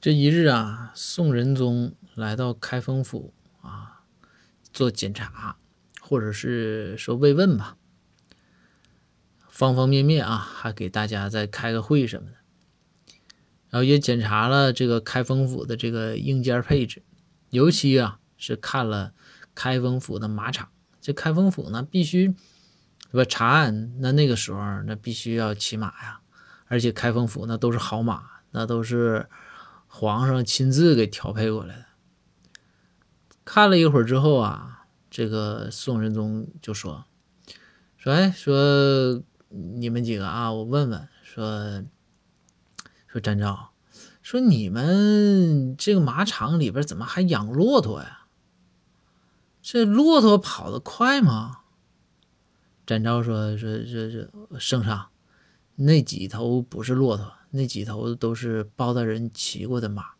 这一日啊，宋仁宗来到开封府啊，做检查，或者是说慰问吧，方方面面啊，还给大家再开个会什么的，然后也检查了这个开封府的这个硬件配置，尤其啊是看了开封府的马场。这开封府呢，必须是吧查案，那那个时候那必须要骑马呀，而且开封府那都是好马，那都是。皇上亲自给调配过来的。看了一会儿之后啊，这个宋仁宗就说：“说哎，说你们几个啊，我问问，说说展昭，说你们这个马场里边怎么还养骆驼呀？这骆驼跑得快吗？”展昭说：“说这这圣上，那几头不是骆驼。”那几头都是包大人骑过的马。